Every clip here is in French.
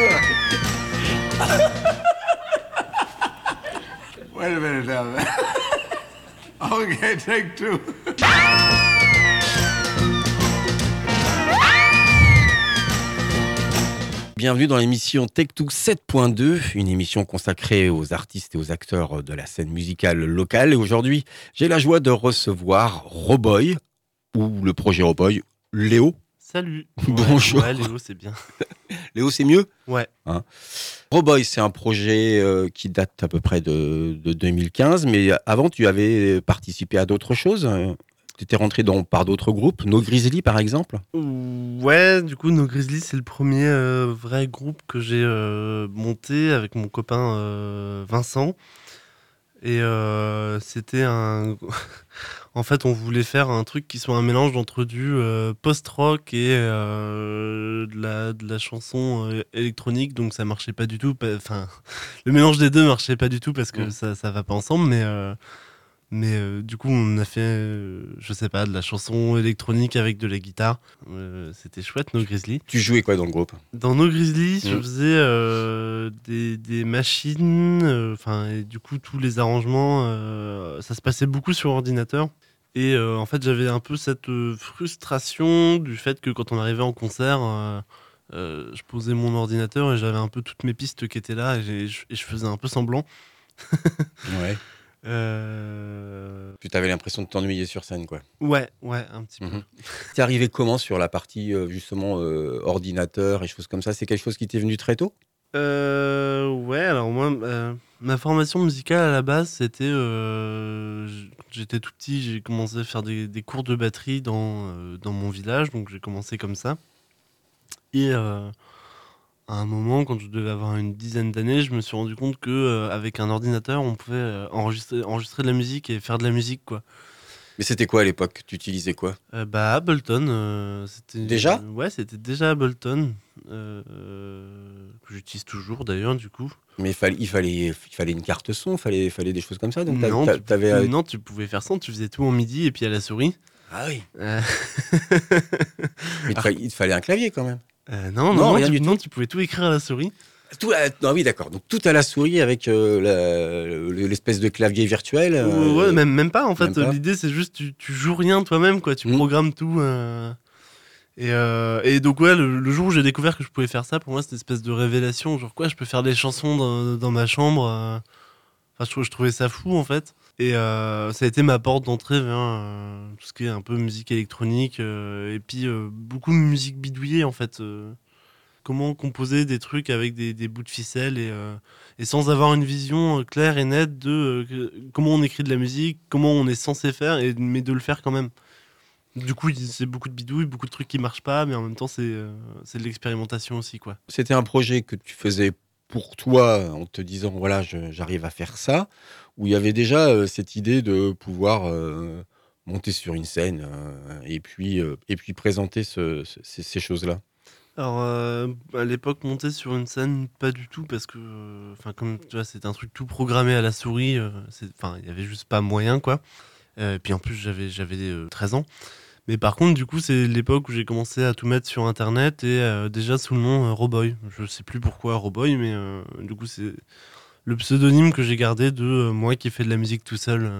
Wait a minute take two. Bienvenue dans l'émission Tech2 7.2, une émission consacrée aux artistes et aux acteurs de la scène musicale locale. Et aujourd'hui, j'ai la joie de recevoir Roboy, ou le projet Roboy, Léo. Salut. Bonjour. Ouais, Léo, c'est bien. Léo, c'est mieux? Ouais. Roboy, c'est un projet euh, qui date à peu près de, de 2015, mais avant, tu avais participé à d'autres choses. Tu étais rentré dans, par d'autres groupes, No Grizzly par exemple? Ouais, du coup, No Grizzly, c'est le premier euh, vrai groupe que j'ai euh, monté avec mon copain euh, Vincent. Et euh, c'était un. en fait, on voulait faire un truc qui soit un mélange entre du euh, post-rock et euh, de, la, de la chanson électronique, donc ça marchait pas du tout. Enfin, le mélange des deux marchait pas du tout parce que Mm. ça, ça va pas ensemble, mais. Mais euh, du coup, on a fait, euh, je sais pas, de la chanson électronique avec de la guitare. Euh, C'était chouette, No Grizzly. Tu jouais quoi dans le groupe? Dans No Grizzly, je Mm. faisais des, des machines, enfin, et du coup, tous les arrangements, ça se passait beaucoup sur ordinateur. Et en fait, j'avais un peu cette frustration du fait que quand on arrivait en concert, je posais mon ordinateur et j'avais un peu toutes mes pistes qui étaient là et je faisais un peu semblant. Ouais. Euh, Tu avais l'impression de t'ennuyer sur scène, quoi. Ouais, ouais, un petit peu. Mhm. T'es arrivé comment sur la partie euh, justement euh, ordinateur et choses comme ça? C'est quelque chose qui t'est venu très tôt? Euh, ouais, alors moi, euh, ma formation musicale à la base, c'était. euh, J'étais tout petit, j'ai commencé à faire des, des cours de batterie dans, euh, dans mon village, donc j'ai commencé comme ça. Et euh, à un moment, quand je devais avoir une dizaine d'années, je me suis rendu compte que euh, avec un ordinateur, on pouvait euh, enregistrer, enregistrer de la musique et faire de la musique, quoi. Mais c'était quoi à l'époque? Tu utilisais quoi? Euh, bah, Ableton, c'était. Déjà? Ouais, c'était déjà Ableton, que j'utilise toujours d'ailleurs, du coup. Mais il fallait, il fallait, il fallait une carte son, il fallait, fallait des choses comme ça. Donc non, tu, t'avais. non, tu pouvais faire ça, tu faisais tout en midi et puis à la souris. Ah oui. Mais il te fallait, il te fallait un clavier quand même. Euh, non, non, Non, rien tu, du non, tu pouvais tout écrire à la souris. Tout à- non, oui, d'accord. Donc tout à la souris avec euh, l'espèce de clavier virtuel. euh, ouais, même, même pas en fait. L'idée c'est juste tu, tu joues rien toi-même, quoi. Tu Mm. programmes tout. euh, Et, et donc ouais, le, le jour où j'ai découvert que je pouvais faire ça, pour moi c'était une espèce de révélation. Genre quoi, je peux faire des chansons dans, dans ma chambre. Enfin, je trouvais ça fou en fait. Et euh, ça a été ma porte d'entrée vers euh, tout ce qui est un peu musique électronique. euh, et puis beaucoup de musique bidouillée en fait. comment composer des trucs avec des, bouts de ficelle et, sans avoir une vision claire et nette de comment on écrit de la musique, comment on est censé faire, et, mais de le faire quand même. Du coup, c'est beaucoup de bidouilles, beaucoup de trucs qui marchent pas, mais en même temps, c'est c'est de l'expérimentation aussi, quoi. C'était un projet que tu faisais pour toi en te disant voilà, j'arrive à faire ça, où il y avait déjà euh, cette idée de pouvoir euh, monter sur une scène euh, et, puis, et puis présenter ce- ce- ces, choses-là? Alors, à l'époque, monter sur une scène, pas du tout, parce que, enfin, comme tu vois, c'était un truc tout programmé à la souris, enfin, il y avait juste pas moyen, quoi. Et puis en plus, j'avais j'avais euh, 13 ans. Mais par contre, du coup, c'est l'époque où j'ai commencé à tout mettre sur Internet et euh, déjà sous le nom euh, Roboy. Je sais plus pourquoi Roboy, mais euh, du coup, c'est le pseudonyme que j'ai gardé de moi qui fais de la musique tout seul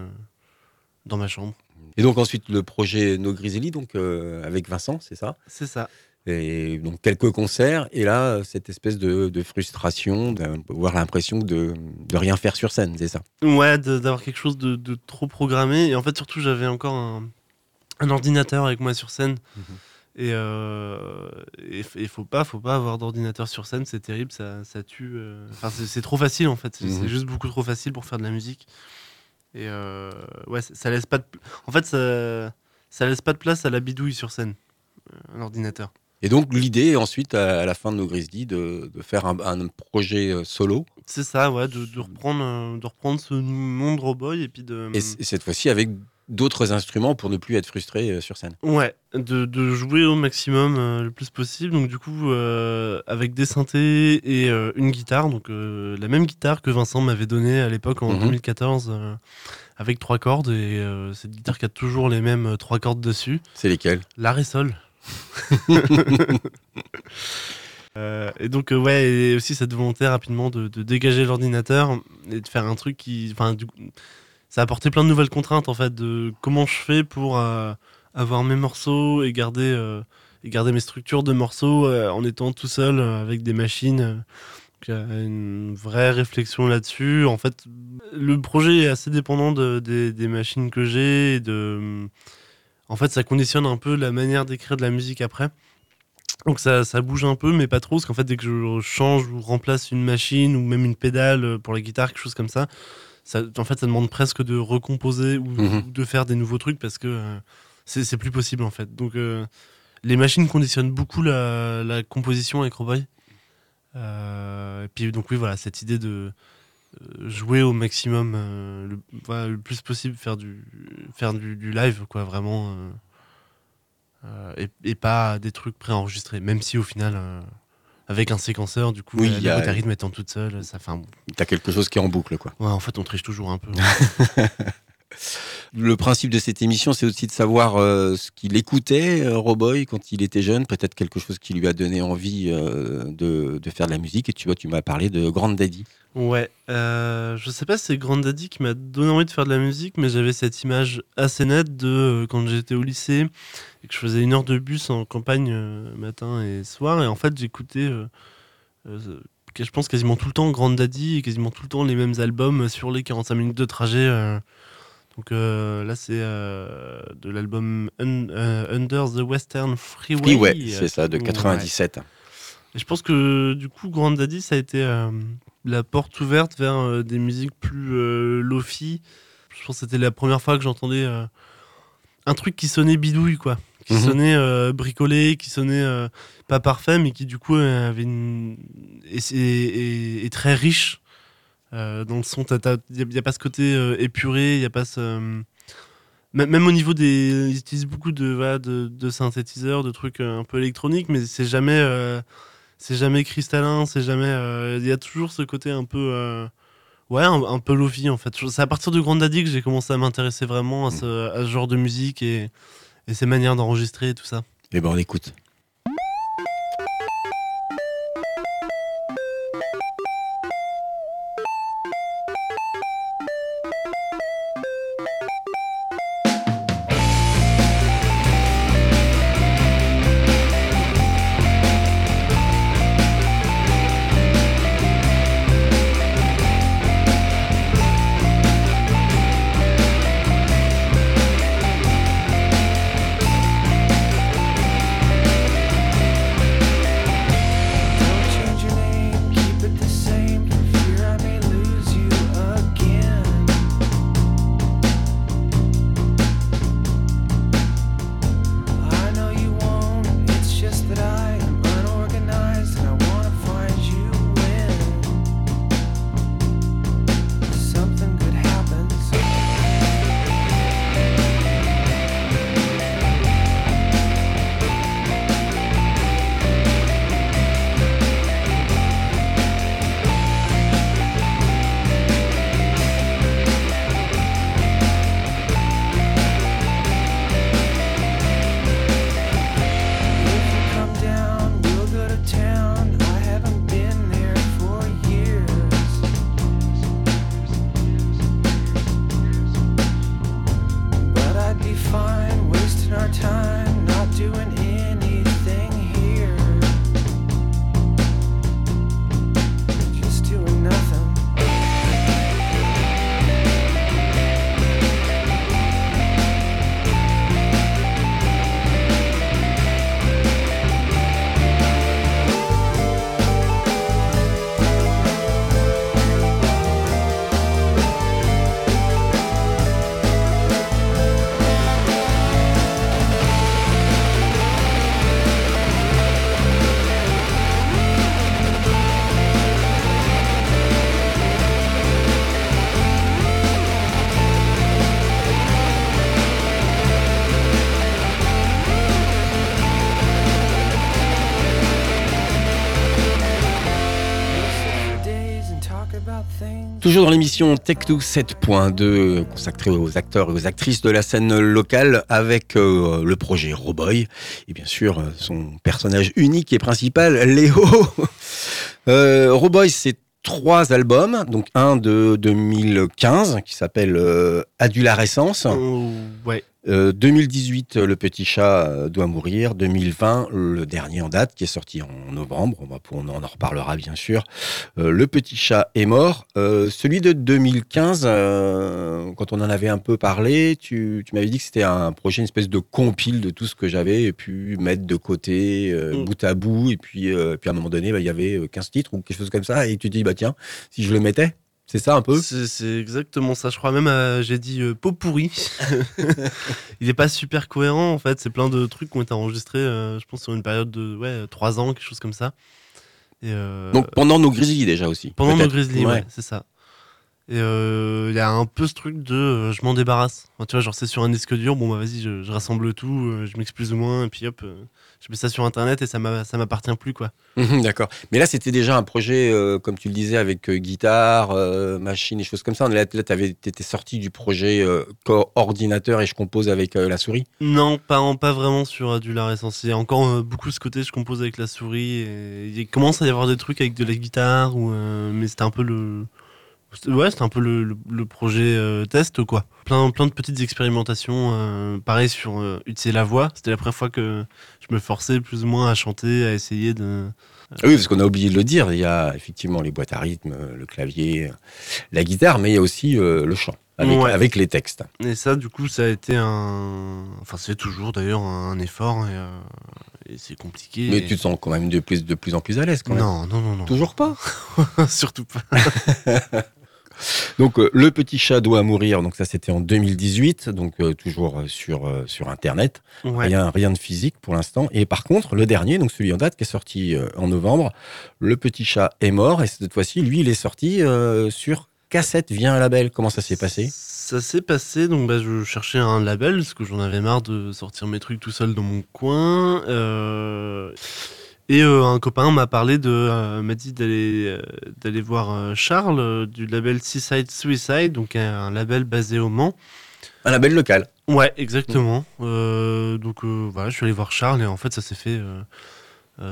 dans ma chambre. Et donc ensuite le projet No Grizzly, donc avec Vincent, c'est ça? C'est ça. Et donc quelques concerts, et là, cette espèce de, de frustration, d'avoir l'impression de, de rien faire sur scène, c'est ça? Ouais, d'avoir quelque chose de, de trop programmé. Et en fait, surtout, j'avais encore un, un ordinateur avec moi sur scène. Mhm. Et il faut pas, faut pas avoir d'ordinateur sur scène, c'est terrible, ça, ça tue. euh, Enfin, c'est- trop facile en fait. C'est Mhm. juste beaucoup trop facile pour faire de la musique. Et euh, ouais, ça, ça laisse pas. De... En fait, ça, ça laisse pas de place à la bidouille sur scène, euh, un ordinateur. Et donc l'idée, ensuite, à, à la fin de No Grizzly, de, de faire un, un projet euh, solo, C'est ça, ouais, de, de reprendre, euh, de reprendre ce nom de Roboy et puis de. et cette fois-ci avec d'autres instruments pour ne plus être frustré euh, sur scène. Ouais, de, de jouer au maximum euh, le plus possible. Donc du coup, euh, avec des synthés et euh, une guitare, donc la même guitare que Vincent m'avait donnée à l'époque en Mhm. 2014, euh, avec trois cordes. Et cette guitare qui a toujours les mêmes trois cordes dessus, C'est lesquels la ré sol. Et donc, ouais, et aussi cette volonté rapidement de, de dégager l'ordinateur et de faire un truc qui. Enfin, ça a apporté plein de nouvelles contraintes en fait, de comment je fais pour euh, avoir mes morceaux et garder, euh, et garder mes structures de morceaux euh, en étant tout seul avec des machines. Une vraie réflexion là-dessus. En fait, le projet est assez dépendant de- des- machines que j'ai. En fait, ça conditionne un peu la manière d'écrire de la musique après. Donc ça, ça bouge un peu, mais pas trop, parce qu'en fait, dès que je change ou remplace une machine ou même une pédale pour la guitare, quelque chose comme ça, ça en fait, ça demande presque de recomposer ou, Mhm. ou de faire des nouveaux trucs parce que euh, c'est plus possible en fait. Donc euh, les machines conditionnent beaucoup la, la composition avec Roboy. Euh, et puis donc oui, voilà, cette idée de jouer au maximum, le, voilà, le plus possible, faire du, faire du, du live, quoi, vraiment. et, et pas des trucs préenregistrés, même si au final, avec un séquenceur, du coup, Oui, la, y la a- rythme étant toute seule, ça fait un... T'as quelque chose qui est en boucle, quoi. Ouais, en fait, on triche toujours un peu. Le principe de cette émission, c'est aussi de savoir euh, ce qu'il écoutait, euh, Roboy, quand il était jeune, peut-être quelque chose qui lui a donné envie euh, de, faire de la musique. Et tu vois, tu m'as parlé de Grand Daddy. Ouais, euh, je sais pas si c'est Grand Daddy qui m'a donné envie de faire de la musique, mais j'avais cette image assez nette de quand j'étais au lycée et que je faisais une heure de bus en campagne matin et soir, et en fait j'écoutais, je pense quasiment tout le temps Grand Daddy et quasiment tout le temps les mêmes albums sur les 45 minutes de trajet. Donc euh, là c'est euh, de l'album Un- euh, Under the Western Freeway. Freeway, c'est ça, de ouais. 97. Et je pense que du coup, Grand Daddy, ça a été la porte ouverte vers des musiques plus lofi. Je pense que c'était la première fois que j'entendais un truc qui sonnait bidouille, quoi. Qui Mhm. sonnait bricolé, qui sonnait pas parfait, mais qui du coup avait une. et très riche dans le son. Il n'y a, pas ce côté euh, épuré, il n'y a pas ce. euh, même au niveau des. Ils utilisent beaucoup de, voilà, de, de synthétiseurs, de trucs euh, un peu électroniques, mais c'est jamais. euh, c'est jamais cristallin, c'est jamais. euh, Il y a toujours ce côté un peu. euh, ouais, un, un peu lofi en fait. C'est à partir de Grand Daddy que j'ai commencé à m'intéresser vraiment à ce, à ce genre de musique et, et ses manières d'enregistrer et tout ça. Eh ben, on écoute. Toujours dans l'émission Tech2 7.2 consacrée aux acteurs et aux actrices de la scène locale avec euh, le projet Roboy et bien sûr euh, son personnage unique et principal Léo. euh, Roboy c'est trois albums, donc un de 2015 qui s'appelle euh, Adularescence. Oh. Euh, 2018, Le Petit Chat euh, doit mourir. 2020, le dernier en date, qui est sorti en novembre. On, va, on en reparlera bien sûr. Euh, le Petit Chat est mort. Euh, celui de 2015, euh, quand on en avait un peu parlé, tu, tu m'avais dit que c'était un projet, une espèce de compile de tout ce que j'avais pu mettre de côté, euh, Mm. bout à bout. Et puis, euh, puis à un moment donné, bah, il y avait euh, 15 titres ou quelque chose comme ça. Et tu te dis, bah tiens, si je le mettais, c'est ça un peu C'est c'est exactement ça. Je crois même, euh, j'ai dit euh, pot pourri. Il est pas super cohérent en fait. C'est plein de trucs qui ont été enregistrés, euh, je pense, sur une période de ouais, 3 ans, quelque chose comme ça. Et, euh, Donc pendant nos Grizzlies déjà aussi. pendant nos. Grizzlies, ouais, Ouais. c'est ça. Et euh, il y a un peu ce truc de euh, je m'en débarrasse. Enfin, tu vois, genre c'est sur un disque dur, bon bah vas-y, je, je rassemble tout, euh, je mixe plus ou moins, et puis hop, euh, je mets ça sur internet et ça m'a- ça m'appartient plus quoi. Mhm, D'accord. Mais là, c'était déjà un projet, euh, comme tu le disais, avec euh, guitare, euh, machine et choses comme ça. Là, là tu étais sorti du projet euh, ordinateur et je compose avec euh, la souris. Non, pas, pas vraiment sur Adular Essence. Il y a encore euh, beaucoup ce côté, je compose avec la souris. Et il commence à y avoir des trucs avec de la guitare, ou, euh, mais c'était un peu le. Ouais, c'était un peu le, le- le projet euh, test, quoi. Plein, plein de petites expérimentations. euh, pareil sur euh, utiliser la voix. C'était la première fois que je me forçais plus ou moins à chanter, à essayer de. Ah Oui, parce qu'on a oublié de le dire. Il y a effectivement les boîtes à rythme, euh, le clavier, euh, la guitare, mais il y a aussi euh, le chant avec, Ouais. avec les textes. Et ça, du coup, ça a été un. Enfin, c'est toujours d'ailleurs un effort et, euh, et c'est compliqué. Mais et- tu te sens quand même de plus, de plus en plus à l'aise quand même. Non, non, non, non. Toujours pas. Surtout pas. Donc euh, le petit chat doit mourir. Donc ça c'était en 2018. Donc euh, toujours euh, sur sur internet. Ouais. Rien, rien de physique pour l'instant. Et par contre, le dernier, donc celui en date qui est sorti en novembre, Le Petit Chat est mort. Et cette fois-ci, lui, il est sorti sur cassette via un label. Comment ça s'est passé? Ça s'est passé, donc bah, je cherchais un label parce que j'en avais marre de sortir mes trucs tout seul dans mon coin. euh, et euh, un copain m'a parlé de, euh, m'a dit d'aller euh, d'aller voir Charles du label Seaside Suicide, donc un, label basé au Mans. Un label local. Ouais, exactement. Donc voilà, je suis allé voir Charles et en fait ça s'est fait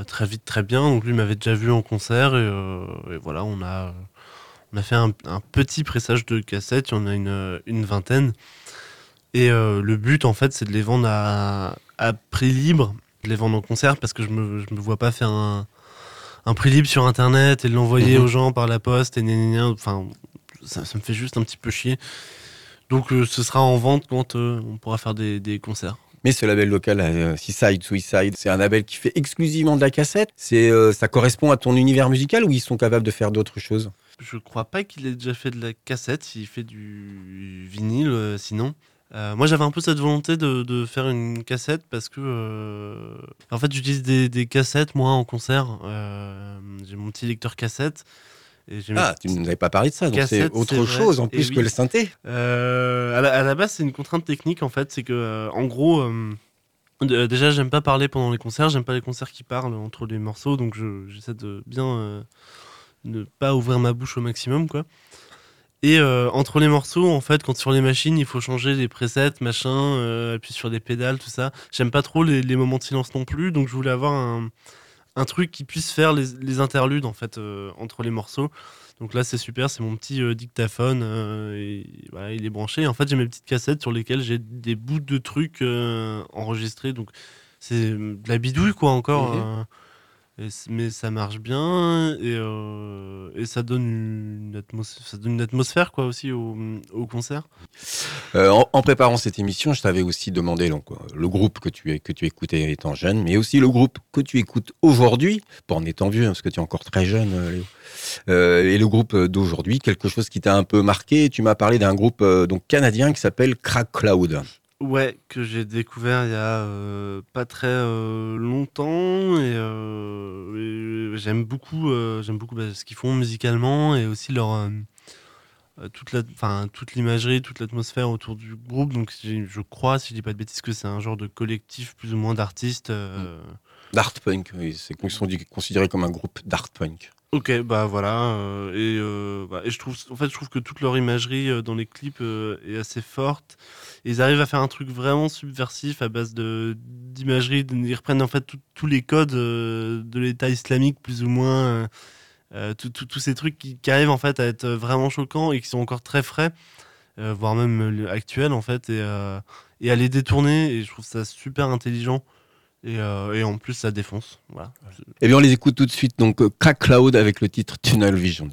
très vite, très bien. Donc lui m'avait déjà vu en concert et, et voilà, on a on a fait un, un petit pressage de cassettes. Il y en a une, une vingtaine. Et euh, le but en fait, c'est de les vendre à, à prix libre, de les vendre en concert parce que je me je me vois pas faire un un prix libre sur internet et l'envoyer Mhm. aux gens par la poste et gna gna gna. Enfin, ça, ça me fait juste un petit peu chier. Donc euh, ce sera en vente quand euh, on pourra faire des, des concerts. Mais ce label local, euh, Seaside, Suicide, c'est un label qui fait exclusivement de la cassette. C'est, ça correspond à ton univers musical ou ils sont capables de faire d'autres choses? Je crois pas qu'il ait déjà fait de la cassette, il fait du vinyle sinon. Euh, moi j'avais un peu cette volonté de, de faire une cassette parce que euh, en fait j'utilise des, des cassettes moi en concert. Euh, j'ai mon petit lecteur cassette. Et Ah, tu ne nous avais pas parlé de ça, donc c'est autre chose en plus oui. que le synthé. À, la, à la base, c'est une contrainte technique en fait. C'est que, en gros, déjà, j'aime pas parler pendant les concerts. J'aime pas les concerts qui parlent entre les morceaux. Donc, je- j'essaie de bien ne pas ouvrir ma bouche au maximum, quoi. Et euh, entre les morceaux, en fait, quand sur les machines, il faut changer les presets, machin, euh, appuyer sur des pédales, tout ça. J'aime pas trop les, les moments de silence non plus. Donc, je voulais avoir un, un truc qui puisse faire les, les interludes, en fait, euh, entre les morceaux. Donc là, c'est super, c'est mon petit euh, dictaphone. et voilà, il est branché. En fait, j'ai mes petites cassettes sur lesquelles j'ai des bouts de trucs enregistrés. Donc c'est de la bidouille, quoi, encore. Mhm. Mais ça marche bien et, euh, ça, donne une atmosphère, quoi, aussi au, concert. Euh, en, préparant cette émission, je t'avais aussi demandé donc, euh, le groupe que tu, que tu écoutais étant jeune, mais aussi le groupe que tu écoutes aujourd'hui, pas en étant vieux, hein, parce que tu es encore très jeune, Léo. Et le groupe d'aujourd'hui, quelque chose qui t'a un peu marqué. Tu m'as parlé d'un groupe donc canadien qui s'appelle Crack Cloud. Ouais, que j'ai découvert il y a euh, pas très euh, longtemps euh, et j'aime beaucoup, j'aime beaucoup bah, ce qu'ils font musicalement et aussi leur toute la, enfin toute l'imagerie, toute l'atmosphère autour du groupe. Donc je crois, si je dis pas de bêtises, que c'est un genre de collectif plus ou moins d'artistes. D'art punk, oui, c'est ils sont considérés comme un groupe d'art punk. Ok, bah voilà. euh, et, euh, bah, et je trouve, en fait, je trouve que toute leur imagerie euh, dans les clips est assez forte. Ils arrivent à faire un truc vraiment subversif à base de d'imagerie. Ils reprennent en fait tous les codes de l'État islamique, plus ou moins. tous ces trucs qui, qui arrivent en fait à être vraiment choquants et qui sont encore très frais, voire même actuels en fait, et, euh, et à les détourner. Et je trouve ça super intelligent. Et, euh, et en plus, ça défonce. Voilà. Eh bien, on les écoute tout de suite. Donc, euh, Crack Cloud avec le titre Tunnel Vision.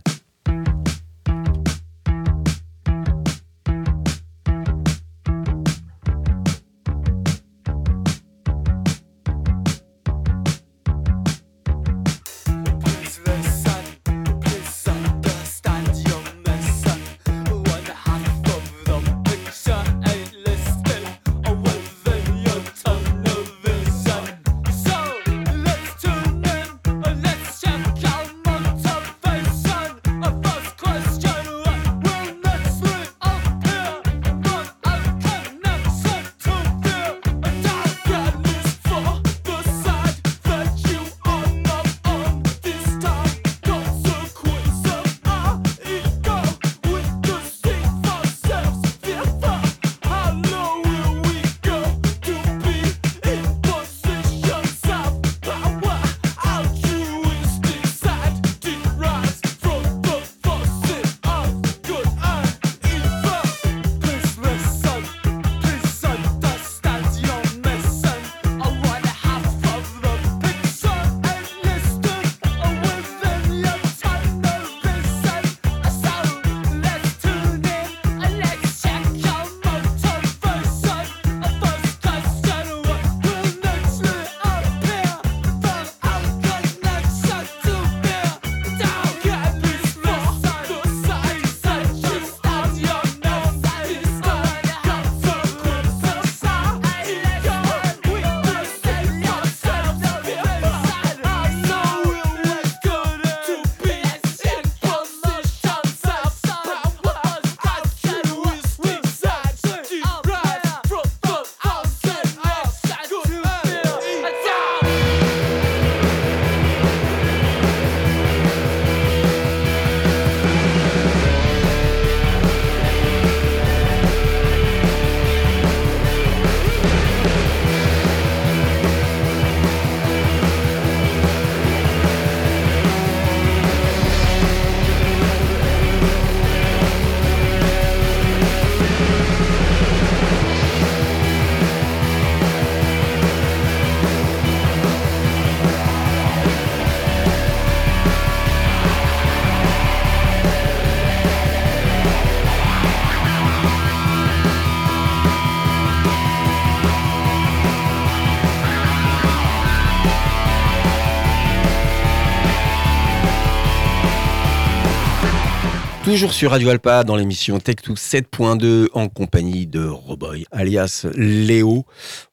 Toujours sur Radio Alpa dans l'émission Tech2 7.2 en compagnie de Roboy alias Léo.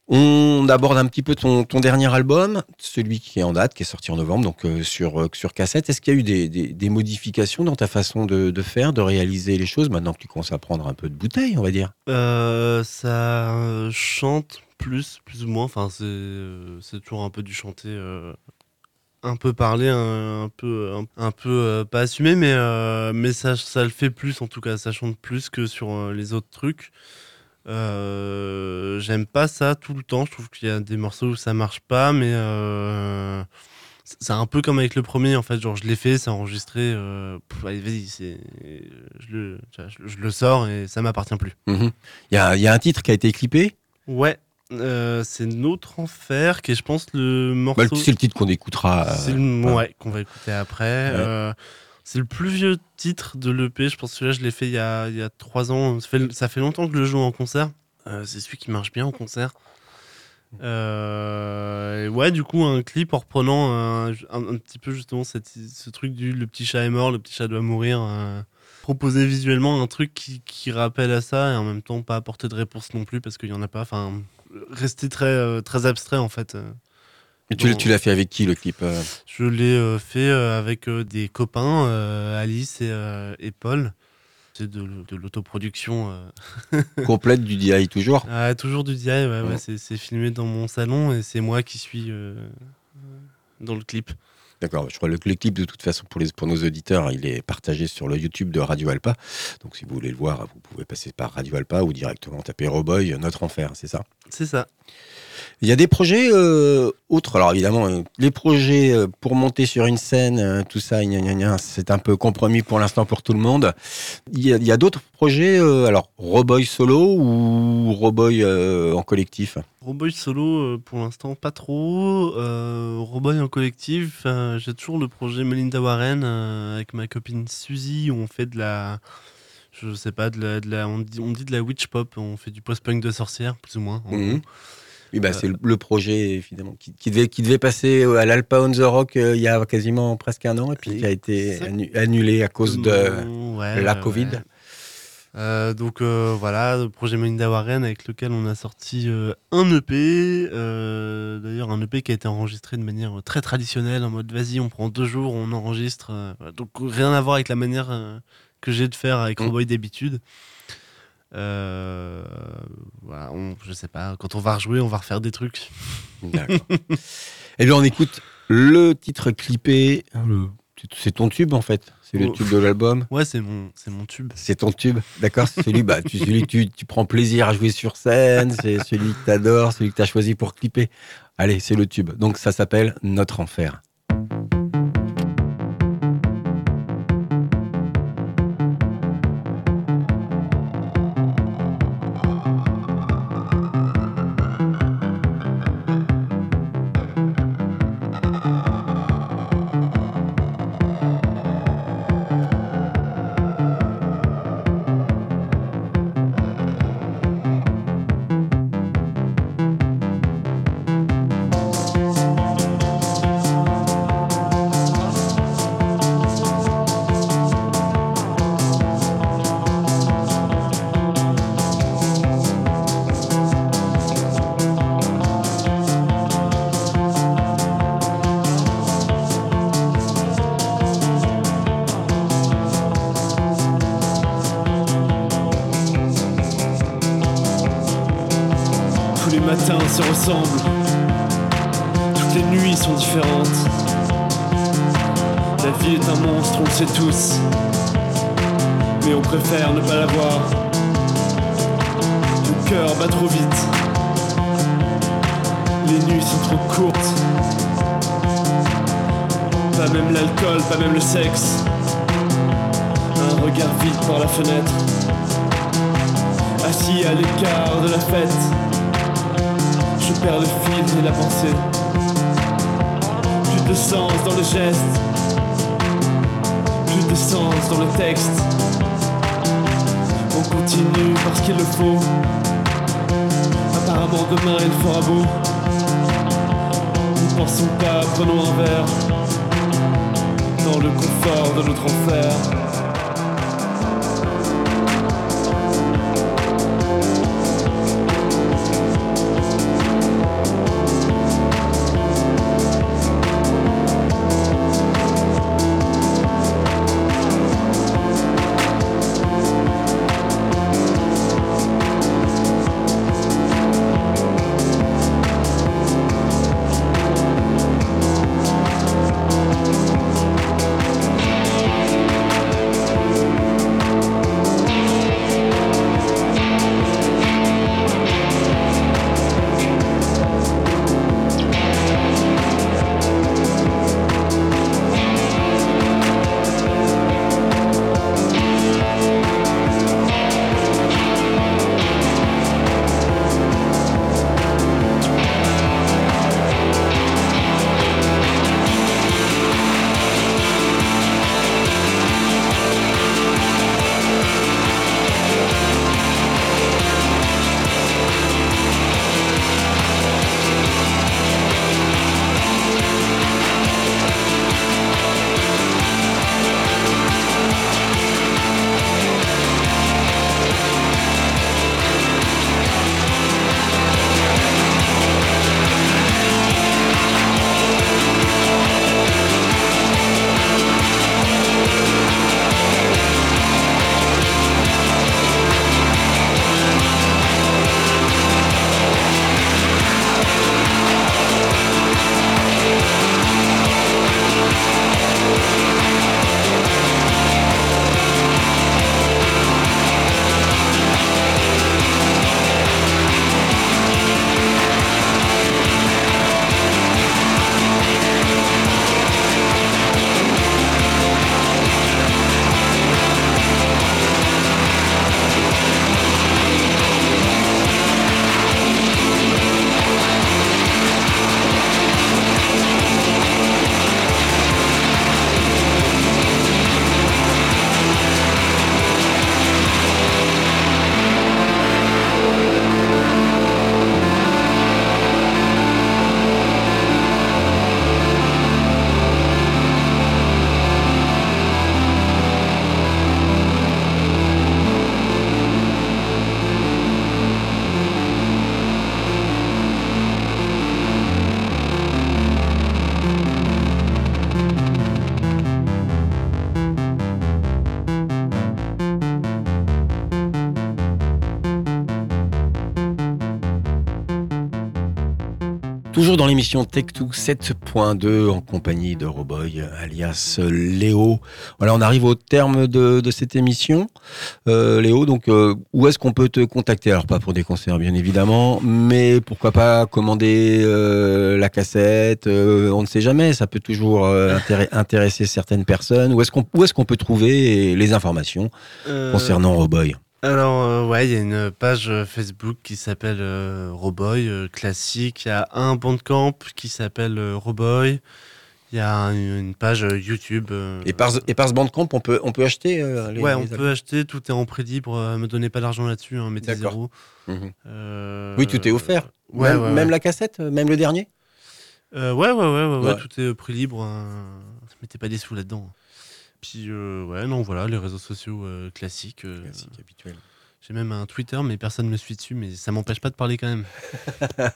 On aborde un petit peu ton, ton dernier album, celui qui est en date, qui est sorti en novembre, donc euh, sur, euh, sur cassette. Est-ce qu'il y a eu des, des- modifications dans ta façon de, faire, de réaliser les choses, maintenant que tu commences à prendre un peu de bouteille, on va dire? Euh, ça chante plus, plus ou moins. Enfin, c'est toujours un peu du chanter, un peu parlé, un, un peu, un, un peu euh, pas assumé, mais, euh, mais ça, ça le fait plus en tout cas. Ça chante plus que sur euh, les autres trucs. J'aime pas ça tout le temps. Je trouve qu'il y a des morceaux où ça marche pas, mais c'est un peu comme avec le premier en fait. Genre, je l'ai fait, c'est enregistré. pff, allez, vas-y, je le, je, je le sors et ça m'appartient plus. Mhm. Il y, a, il y a un titre qui a été clippé? Ouais, euh, c'est Notre Enfer qui est, je pense, le Bah, morceau. c'est le titre qu'on écoutera. euh, C'est le- ouais, qu'on va écouter après. Ouais. Euh, c'est le plus vieux titre de l'EP. Je pense que celui-là, je l'ai fait il y a, il y a trois ans. Ça fait, ça fait longtemps que je le joue en concert. Euh, c'est celui qui marche bien en concert. Et ouais, du coup, un clip en reprenant un, un- un petit peu justement cette- ce truc du le petit chat est mort, le petit chat doit mourir. proposer visuellement un truc qui, qui rappelle à ça et en même temps pas apporter de réponse non plus parce qu'il y en a pas. Enfin, rester très, euh, très abstrait en fait. euh. Et tu, Bon. tu l'as fait avec qui le clip euh? Je l'ai fait avec des copains, Alice et, et Paul. C'est de, de l'autoproduction. Complète du DI toujours? Ah, toujours du DI, ouais, ouais, Ouais. c'est, filmé dans mon salon et c'est moi qui suis dans le clip. D'accord, je crois que le clip, de toute façon, pour, les, pour nos auditeurs, il est partagé sur le YouTube de Radio Alpa. Donc, si vous voulez le voir, vous pouvez passer par Radio Alpa ou directement taper Roboy, Notre Enfer, c'est ça? C'est ça. Il y a des projets euh, autres. Alors, évidemment, euh, les projets euh, pour monter sur une scène, tout ça, c'est un peu compromis pour l'instant pour tout le monde. Il y a, d'autres projets, alors, Roboy solo ou Roboy en collectif? Roboy solo, pour l'instant, pas trop. Roboy en collectif, euh, j'ai toujours le projet Melinda Warren euh, avec ma copine Suzy où on fait de la. Je sais pas, de la, de la- on, dit, on dit de la witch pop, on fait du post-punk de sorcière, plus ou moins. en Mhm. Oui, bah, Euh, c'est le, projet, évidemment, qui, qui devait, qui devait passer à l'Alpa on the Rock euh, il y a quasiment presque un an et puis qui a été annulé à cause de ouais, la Covid. ouais. Euh, donc euh, voilà, le projet Melinda Warren avec lequel on a sorti euh, un EP. D'ailleurs, un EP qui a été enregistré de manière très traditionnelle, en mode vas-y, on prend deux jours, on enregistre. donc rien à voir avec la manière que j'ai de faire avec Mm. Roboy d'habitude. Voilà, on, je sais pas, quand on va rejouer, on va refaire des trucs. D'accord. Et bien, on écoute le titre clippé. Le- C'est ton tube, en fait. C'est le Oh. tube de l'album. Ouais, c'est mon, c'est mon tube. C'est ton tube, d'accord C'est celui, bah, tu, celui que tu, tu prends plaisir à jouer sur scène, c'est celui que t'adores, celui que t'as choisi pour clipper. Allez, c'est le tube. Donc ça s'appelle Notre Enfer. Cœur bat trop vite. Les nuits sont trop courtes. Pas même l'alcool, pas même le sexe. Un regard vide par la fenêtre. Assis à l'écart de la fête. Je perds le fil et la pensée. Plus de sens dans le geste. Plus de sens dans le texte. On continue parce qu'il le faut. Apparemment demain il fera beau. Ne pensons pas, prenons un verre. Dans le confort de notre enfer. Toujours dans l'émission Tech2 7.2 en compagnie de Roboy alias Léo. Voilà, on arrive au terme de, de cette émission. Euh, Léo, donc euh, où est-ce qu'on peut te contacter? Alors pas pour des concerts bien évidemment, mais pourquoi pas commander euh, la cassette euh, On ne sait jamais, ça peut toujours euh, intér- intéresser certaines personnes. Où est-ce qu'on où est-ce qu'on peut trouver les informations concernant Roboy? Alors, euh, ouais, il y a une page euh, Facebook qui s'appelle euh, Roboy classique. Il y a un Bandcamp qui s'appelle Roboy. Il y a un- une page YouTube. Et par, et par ce bandcamp, on peut, on peut acheter euh, les, ouais, les on peut acheter, tout est en prix libre. euh, me donnez pas d'argent là-dessus, hein, mettez D'accord. zéro. Mhm. Euh, Oui, tout est offert. Ouais, même, ouais, même ouais. la cassette, euh, même le dernier Euh, ouais, ouais, ouais, ouais, ouais, Ouais. tout est au prix libre. hein. Mettez pas des sous là-dedans. Puis, euh, ouais, non, voilà, les réseaux sociaux euh, classiques. euh, Classique, habituel. J'ai même un Twitter, mais personne ne me suit dessus, mais ça m'empêche pas de parler quand même.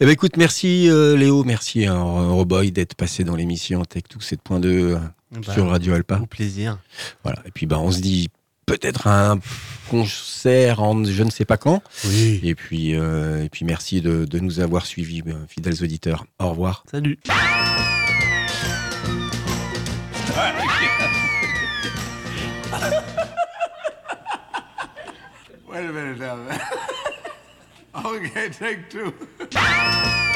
Eh ben écoute, merci euh, Léo, merci hein, Roboy d'être passé dans l'émission Tech2 7.2 euh, Bah, sur Radio Alpa. Au plaisir. Voilà. Et puis bah on se dit peut-être un concert en je ne sais pas quand. Oui. Et puis euh, et puis merci de, de nous avoir suivis, fidèles auditeurs. Au revoir. Salut. Minute okay, take two.